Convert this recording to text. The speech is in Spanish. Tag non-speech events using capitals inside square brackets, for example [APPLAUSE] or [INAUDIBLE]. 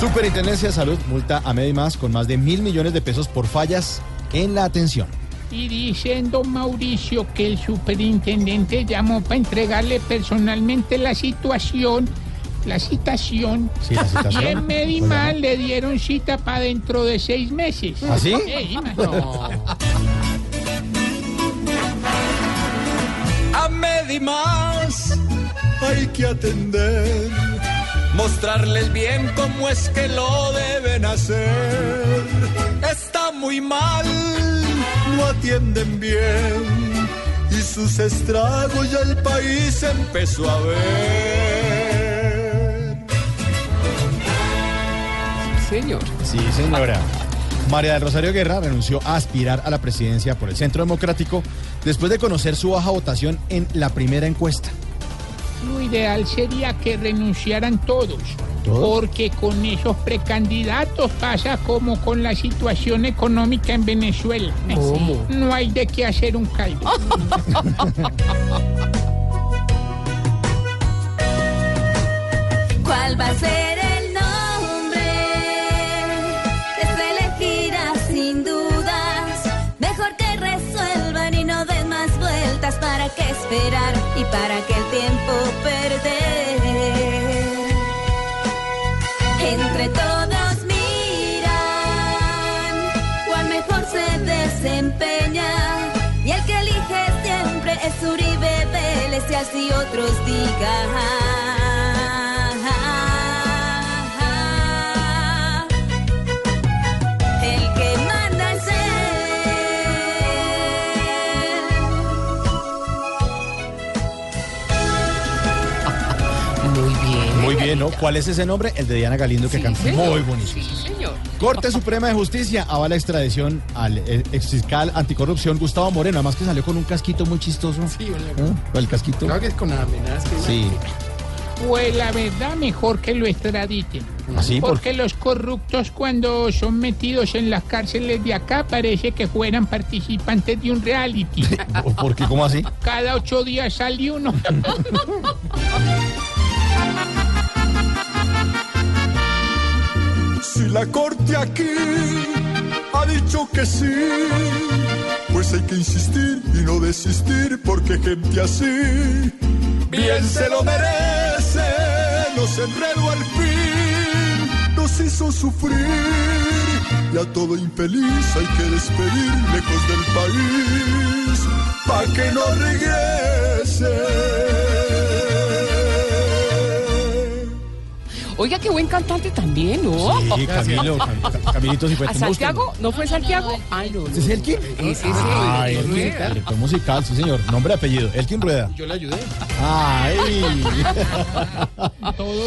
Superintendencia de Salud multa a Medimas con más de mil millones de pesos por fallas en la atención. Y dicen don Mauricio que el superintendente llamó para entregarle personalmente la situación, la citación. Sí, la Y citación. en Medimar le dieron cita para dentro de seis meses. ¿Ah, sí? Sí, no. A Medimas hay que atender, mostrarles bien cómo es que lo deben hacer. Está muy mal, no atienden bien y sus estragos ya el país empezó a ver. Señor. Sí, señora. María del Rosario Guerra renunció a aspirar a la presidencia por el Centro Democrático después de conocer su baja votación en la primera encuesta. Lo ideal sería que renunciaran todos. ¿Todos? Porque con esos precandidatos pasa como con la situación económica en Venezuela. No hay de qué hacer un caldo. ¿Cuál va a ser el nombre? Que se elegirá sin dudas. Mejor que resuelvan y no den más vueltas. ¿Para qué esperar y para qué el tiempo se desempeña. Y el que elige siempre es Uribe Vélez y así otros digan. Muy bien. Muy bien, ¿no? ¿Cuál es ese nombre? El de Diana Galindo que canta muy bonito. Sí, señor. Corte Suprema de Justicia avala extradición al exfiscal anticorrupción Gustavo Moreno, además que salió con un casquito muy chistoso. Sí, ¿Eh? ¿El casquito? Creo que es con amenazas. Sí. Pues la verdad, mejor que lo extraditen. ¿Así? ¿Por Porque los corruptos cuando son metidos en las cárceles de acá parece que fueran participantes de un reality. [LAUGHS] ¿Por- ¿Por qué? ¿Cómo así? Cada ocho días sale uno. [LAUGHS] Si la corte aquí ha dicho que sí, pues hay que insistir y no desistir, porque gente así bien se lo merece. Nos enredó al fin, nos hizo sufrir y a todo infeliz hay que despedir lejos del país, pa' que no Oiga, qué buen cantante también, ¿no? Sí, Camilo, Cam- Cam- Camilito ¿A Cifuentes. Santiago? ¿No fue Santiago? Ay, no. no. ¿Ese es Elkin? Ese es Ah, el Elkin, Rueda. director musical, sí señor. Nombre y apellido, Elkin Rueda. Yo le ayudé. Ay. [LAUGHS] [LAUGHS] Todo